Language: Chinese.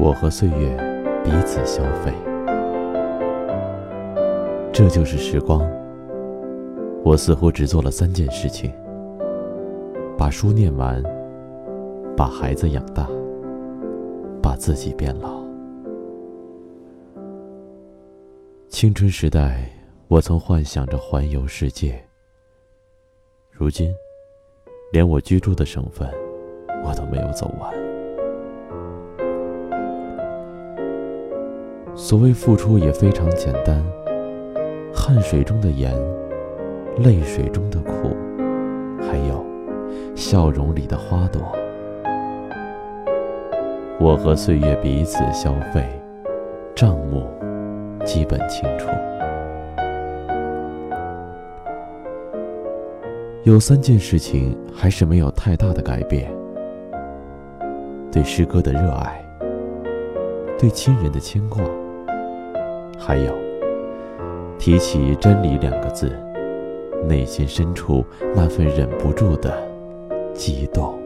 我和岁月彼此消费，这就是时光。我似乎只做了三件事情：把书念完，把孩子养大，把自己变老。青春时代，我曾幻想着环游世界。如今，连我居住的省份，我都没有走完。所谓付出也非常简单，汗水中的盐，泪水中的苦，还有笑容里的花朵。我和岁月彼此消费，账目基本清楚。有三件事情还是没有太大的改变：对诗歌的热爱，对亲人的牵挂。还有，提起真理两个字，内心深处那份忍不住的激动。